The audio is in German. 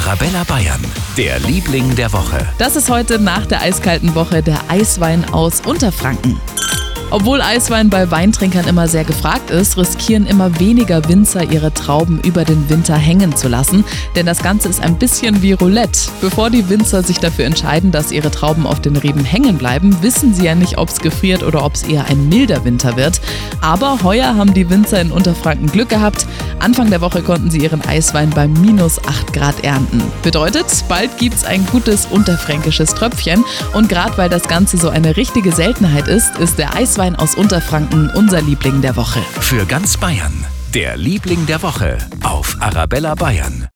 Arabella Bayern, der Liebling der Woche. Das ist heute nach der eiskalten Woche der Eiswein aus Unterfranken. Obwohl Eiswein bei Weintrinkern immer sehr gefragt ist, riskieren immer weniger Winzer ihre Trauben über den Winter hängen zu lassen, denn das Ganze ist ein bisschen wie Roulette. Bevor die Winzer sich dafür entscheiden, dass ihre Trauben auf den Reben hängen bleiben, wissen sie ja nicht, ob es gefriert oder ob es eher ein milder Winter wird. Aber heuer haben die Winzer in Unterfranken Glück gehabt. Anfang der Woche konnten sie ihren Eiswein bei minus 8 Grad ernten. Bedeutet, bald gibt es ein gutes unterfränkisches Tröpfchen und gerade weil das Ganze so eine richtige Seltenheit ist, ist der Eiswein Weißwein aus Unterfranken unser Liebling der Woche. Für ganz Bayern, der Liebling der Woche auf Arabella Bayern.